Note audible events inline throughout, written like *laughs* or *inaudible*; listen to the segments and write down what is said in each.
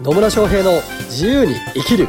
野村翔平の自由に生きる。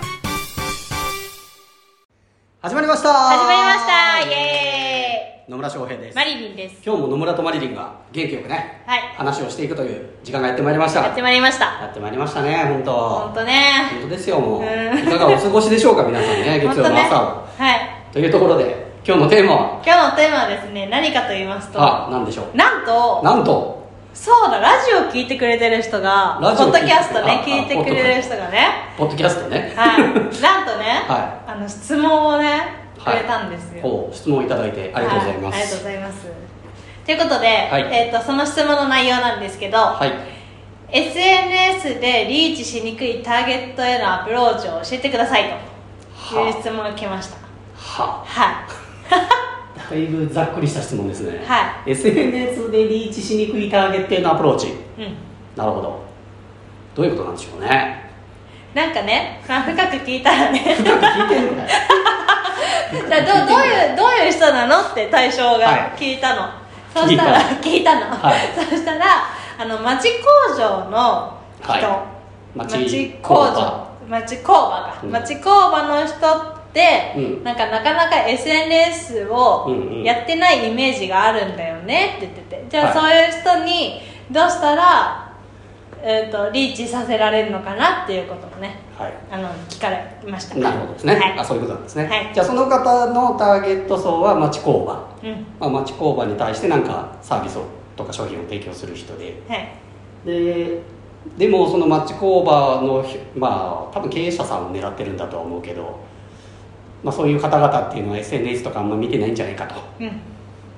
始まりました。始まりました。イエ野村翔平です。ーイマリリンです。今日も野村とマリリンが元気よくね、はい。話をしていくという時間がやってまいりました。やってまいりました。やってまいりましたね本当。本当ね。本当ですよもう。うん。いかがお過ごしでしょうか皆さんね *laughs* 月曜の朝を、はい。というところで今日のテーマは？今日のテーマはですね何かと言いますとあ何でしょう？なんとなんとそうだラジオ聞いてくれてる人がポッドキャストねあ聞いてくれる人がね。ポッドキャスト。ね。はい。なんとね、*laughs* はあの質問をねくはい。れたんですよ、ほう質問いただいてありがとうございます、はありがとうございます。ということで、はい。えー、とその質問の内容なんですけど、はい。SNS でリーチしにくいターゲットへのアプローチを教えてくださいという質問が来ました。ははいだいぶざっくりした質問ですね、は SNS でリーチしにくいターゲットへのアプローチ。うん。なるほど。どういうことなんでしょうね。なんかね、まあ、深く聞いたらね。深く聞いてんの *laughs* じゃあどどういうどういう人なの？って対象はい。が聞いたの、そうしたら聞いたの、はい。*laughs* そしたらあの町工場の人、はい。町町工工場。場町工場か、うん。町工場の人うん。なんかなかなか SNS をやってないイメージがあるんだよねって言ってて。じゃあ、はい。そういう人にどうしたら、えー、とリーチさせられるのかなっていうことをねはい。あの聞かれました。なるほどですね、はい。あそういうことなんですね、はい。じゃあその方のターゲット層は町工場、うん。まあ、町工場に対して何かサービスをとか商品を提供する人で。はい。ででもその町工場のひまあ多分経営者さんを狙ってるんだとは思うけど、まあ、そういう方々っていうのは SNS とかあんま見てないんじゃないかと。うん。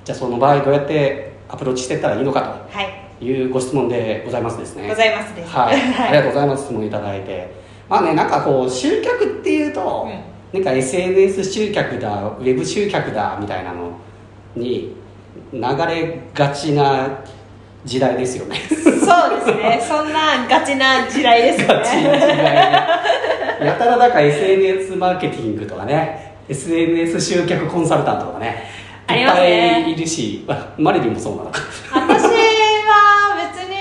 じゃあその場合どうやってアプローチしていったらいいのかはい。というご質問でございますですね。ございますです。はい、*laughs* ありがとうございます質問いただいて。まあねなんかこう集客っていうと、なんか SNS 集客だウェブ集客だみたいなのに流れがちな時代ですよね。*laughs* そうですね。そんなガチな時代ですよガチなね時代ねやたらなんか SNS マーケティングとかね SNS 集客コンサルタントとかねありますね。いっぱいいるしまあマリリンもそうなのか。私は別に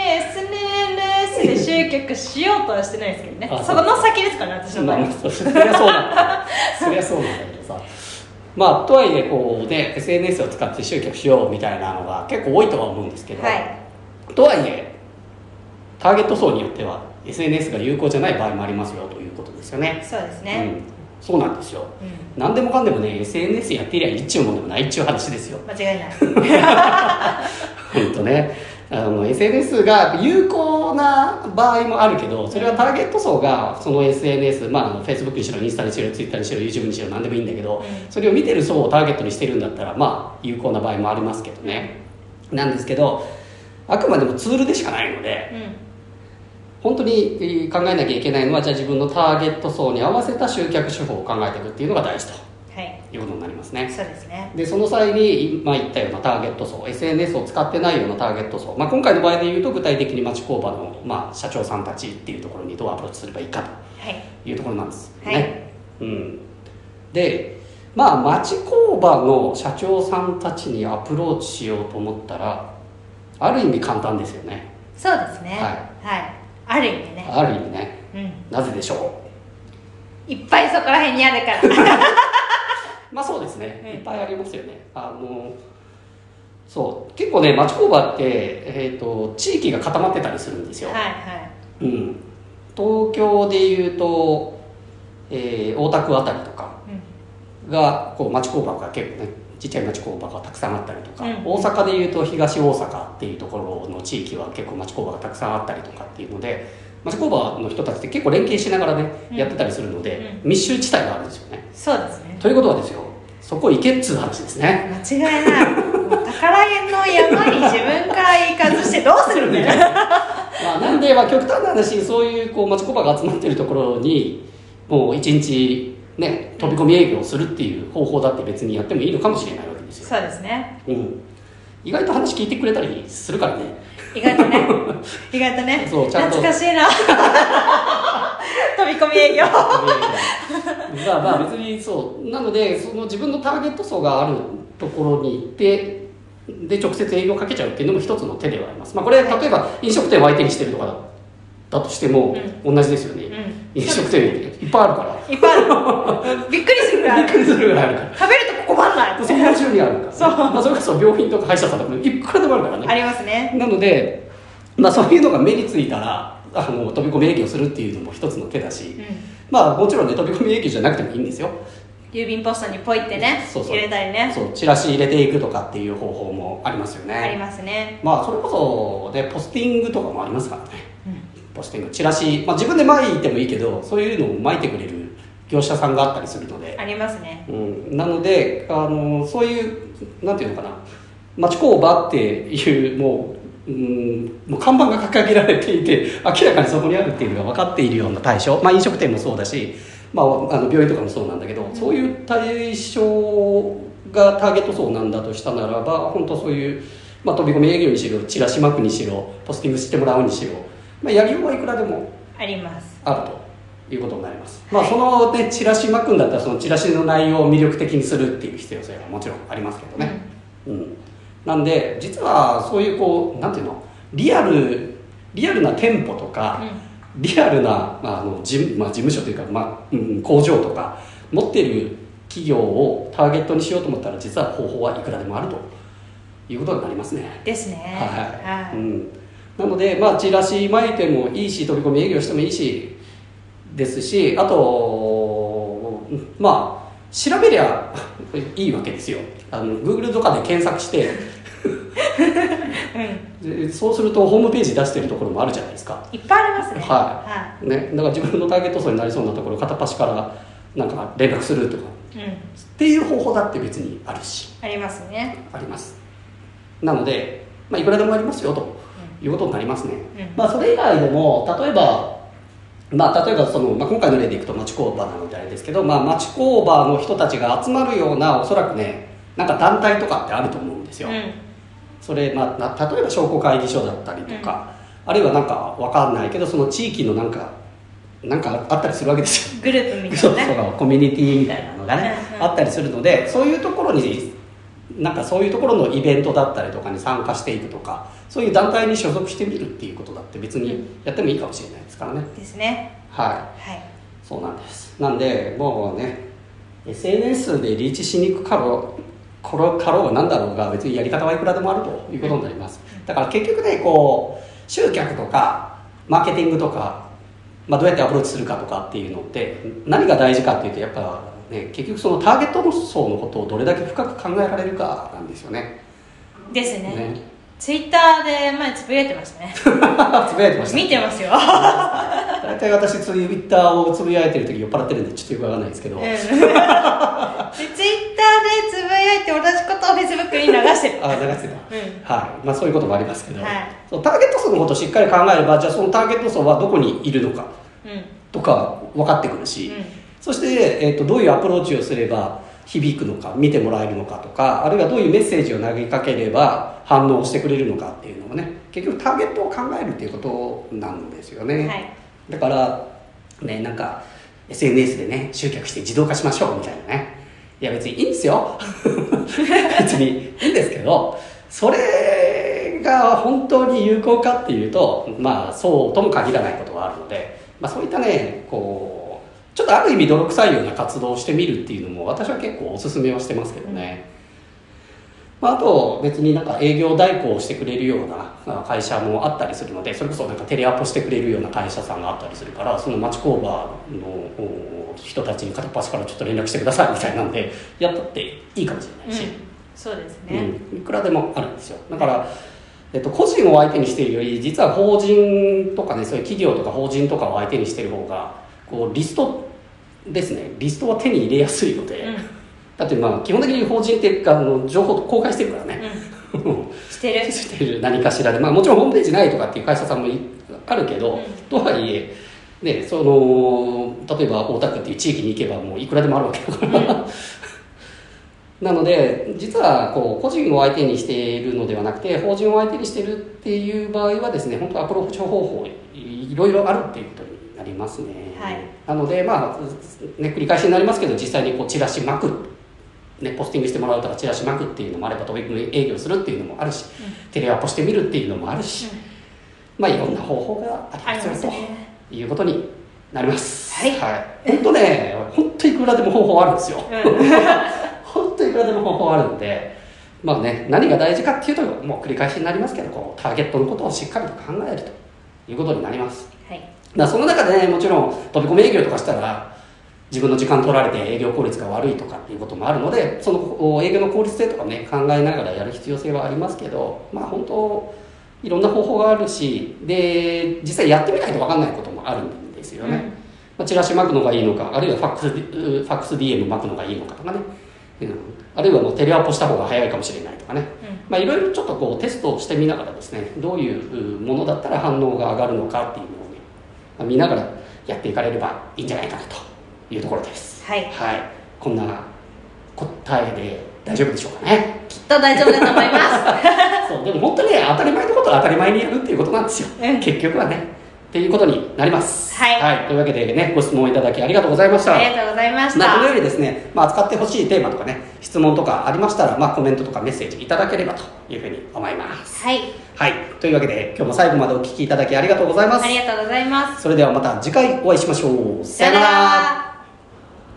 SNS で集客しようとはしてないですけどね。あそこの先ですからね私の場合まあ、そそりゃそうなんだ。そりゃそうなんだけどさ。まあとはいえこうね SNS を使って集客しようみたいなのが結構多いとは思うんですけど、はい。とはいえターゲット層によっては SNS が有効じゃない場合もありますよということですよね。そうですね。うん、そうなんですよ。うん。何でもかんでもね SNS やってりゃ一丁もんでもないっちゅう話ですよ。間違いない。*laughs* 本当ね。あの SNS が有効な場合もあるけどそれはターゲット層がその SNS まああの Facebook にしろインスタにしろ Twitter にしろ YouTube にしろ何でもいいんだけど、うん。それを見てる層をターゲットにしてるんだったらまあ有効な場合もありますけどね。なんですけどあくまでもツールでしかないのでうん本当にえー考えなきゃいけないのはじゃあ自分のターゲット層に合わせた集客手法を考えていくっていうのが大事と。はい。いうことになりますね。そうですね。でその際に今言ったようなターゲット層 SNS を使ってないようなターゲット層、まあ、今回の場合で言うと具体的に町工場の、まあ、社長さんたちっていうところにどうアプローチすればいいかはい。というところなんですね、はい。うん、でまあ町工場の社長さんたちにアプローチしようと思ったらある意味簡単ですよね。そうですね。ははいある意味ね。ある意味ね。うん。なぜでしょいっぱいそこら辺にあるから。う *laughs* まあそうですね、うん。いっぱいありますよね。あのそう。結構ね町工場って、えー、と地域が固まってたりするんですよ、はいはい。うん、東京でいうと、えー大田区あたりとかうん。がこう町工場が結構ねちっちゃい町工場がたくさんあったりとか、うん。大阪でいうと東大阪っていうところの地域は結構町工場がたくさんあったりとかっていうので町工場の人たちって結構連携しながらね、うん。やってたりするので、う密集地帯があるんですよね。そうですね。ということはですよそこ行けっつう話ですね。間違いない。宝の山に自分から行かずしてどうするんだよ。*laughs* まあ、なんで、まあ、極端な話そういうこう町工場が集まってるところにもう一日ね飛び込み営業するっていう方法だって別にやってもいいのかもしれないわけですよ、そうですね。うん、意外と話聞いてくれたりするからね。意外とね。*laughs* 意外とね。そうちゃんと。懐かしいな。*laughs* 飛び込み営業。まあまあ別にそう。なのでその自分のターゲット層があるところに行ってで直接営業かけちゃうっていうのも一つの手ではあります、まあ、これ例えば飲食店を相手にしてるとかだとしても、同じですよね、飲食店いっぱいあるから。いっぱいある。*laughs* びっくりするぐらいびっくりするぐらいあるから。食べるとこ困んないその中にあるから、そう。まあ、それこそ病院とか歯医者さんとかいくらでもあるからね。ありますね。なので、まあ、そういうのが目についたらあの飛び込み営業するっていうのも一つの手だし、うん。まあもちろんね飛び込み営業じゃなくてもいいんですよ。郵便ポストにポイってねそうそう。入れたりね。そうチラシ入れていくとかっていう方法もありますよね。ありますね。まあそれこそでポスティングとかもありますからね。うんポスティングチラシ、まあ、自分で巻いてもいいけどそういうのを巻いてくれる業者さんがあったりするので。ありますね。うん、なのであのそういうなんていうのかな。町工場っていうもう,、うん、もう看板が掲げられていて明らかにそこにあるっていうのが分かっているような対象、まあ、飲食店もそうだし、まあ、あの病院とかもそうなんだけど、そういう対象がターゲット層なんだとしたならば本当そういう、まあ、飛び込み営業にしろチラシ巻くにしろポスティングしてもらうにしろ、まあ、やりようはいくらでもありますあるということになります、まあそのねチラシ巻くんだったらそのチラシの内容を魅力的にするっていう必要性はもちろんありますけどね、うん。なんで実はそういうこうなんていうのリアルリアルな店舗とか、リアルなあの事務,、まあ、事務所というか、まあうん、工場とか持ってる企業をターゲットにしようと思ったら実は方法はいくらでもあるということになりますね。ですね。はい、はい。うん、なのでまあチラシ巻いてもいいし飛び込み営業してもいいしですしあとまあ調べりゃ *laughs* いいわけですよ。あの Google とかで検索してうん。でそうするとホームページ出してるところもあるじゃないですか。いっぱいありますね。はね、だから自分のターゲット層になりそうなところを片っ端からなんか連絡するとか。いうん。っていう方法だって別にあるし。ありますね。あります。なので、まあ、いくらでもありますよということになりますね、うん。まあ、それ以外でも例えばまあ、例えばその、まあ、今回の例でいくと町工場なのであれですけど、まあ、町工場の人たちが集まるようなおそらくねなんか団体とかってあると思うんですよ、うん。それ、まあ、な例えば商工会議所だったりとか、あるいはなんかわかんないけどその地域のなんかなんかあったりするわけですよ。グループみたそいうなね。*laughs* そうコミュニティみたいなのがね、うんうん。あったりするのでそういうところになんかそういうところのイベントだったりとかに参加していくとかそういう団体に所属してみるっていうことだって別にやってもいいかもしれないですからね。ですね。はい。はい。そうなんです。なんでもうね SNS でリーチしにくかろうこれかろうが何だろうが別にやり方はいくらでもあるということになります。だから結局ねこう集客とかマーケティングとか、まあ、どうやってアプローチするかとかっていうのって何が大事かっていうとやっぱね結局そのターゲット層のことをどれだけ深く考えられるかなんですよね。ですね。ね。ツイッターで前 *laughs* つぶやいてましたね。つぶやいてました見てますよ、*laughs* 大体私ツイッターをつぶやいてる時酔っ払ってるんでちょっとよくわかんないですけど、ツイッターでつぶやいて同じことをフェあ流してた、はい。まあ、そういうこともありますけど、はい。そうターゲット層のことをしっかり考えればじゃあそのターゲット層はどこにいるのかうん。とか分かってくるし、そして、えー、とどういうアプローチをすれば響くのか見てもらえるのかとかあるいはどういうメッセージを投げかければ反応してくれるのかっていうのもね結局ターゲットを考えるっていうことなんですよね、はい。だからねなんか SNS でね集客して自動化しましょうみたいなねいや別にいいんですよ。*laughs* 別にいいんですけどそれが本当に有効かっていうとまあそうとも限らないことがあるので、まあ、そういったねこうちょっとある意味泥臭いような活動をしてみるっていうのも私は結構おすすめはしてますけどね、まあ、あと別になんか営業代行をしてくれるようなあ会社もあったりするのでそれこそなんかテレアポしてくれるような会社さんがあったりするからその町工場のお人たちに片っ端からちょっと連絡してくださいみたいなんでやったっていいかもしれないし、うん、そうですね、うん、いくらでもあるんですよ。だから、えっと、個人を相手にしているより実は法人とかねそういう企業とか法人とかを相手にしている方がこうリストですね。リストは手に入れやすいので、うんだってまあ基本的に法人ってあの情報公開してるからね、うん、*laughs* してる。してる。何かしらで、まあ、もちろんホームページないとかっていう会社さんもいあるけど、うん。とはいえ、ね、その例えば大田区っていう地域に行けばもういくらでもあるわけだから、*laughs* なので実はこう個人を相手にしているのではなくて法人を相手にしているっていう場合はですね本当アプローチ方法いろいろあるっていうことになりますね、はい。なのでまあね繰り返しになりますけど実際にこうチラシ巻くね、ポスティングしてもらうとかチラシ巻くっていうのもあれば飛び込み営業するっていうのもあるし、テレアポしてみるっていうのもあるし、まあいろんな方法がありますよねということになります。はい。本当ね本当いくらでも方法あるんですよ、*laughs* うん本当いくらでも方法あるんでまあね何が大事かっていうともう繰り返しになりますけどこうターゲットのことをしっかりと考えるということになります。はい。だその中でねもちろん飛び込み営業とかしたら自分の時間取られて営業効率が悪いとかっていうこともあるのでそのお営業の効率性とかね考えながらやる必要性はありますけどまあ本当いろんな方法があるしで実際やってみないと分かんないこともあるんですよね、うん。まあ、チラシ巻くのがいいのかあるいはファックスファックス DM 巻くのがいいのかとかね、うん、あるいはもうテレアポした方が早いかもしれないとかね。まあいろいろちょっとこうテストをしてみながらですねどういうものだったら反応が上がるのかっていうのをね、まあ見ながらやっていかれればいいんじゃないかなというところです。はい。はい。こんな答えで大丈夫でしょうかね。きっと大丈夫だと思います。*laughs* そうでも本当にね当たり前のことは当たり前にやるっていうことなんですよ、うん。結局はね。っていうことになります。はい。というわけでねご質問いただきありがとうございました。ありがとうございました、まあ、このようにですね、まあ、扱ってほしいテーマとかね質問とかありましたら、まあ、コメントとかメッセージいただければというふうに思います。はい。はい。というわけで今日も最後までお聞きいただきありがとうございます。ありがとうございます。それではまた次回お会いしましょう。さよなら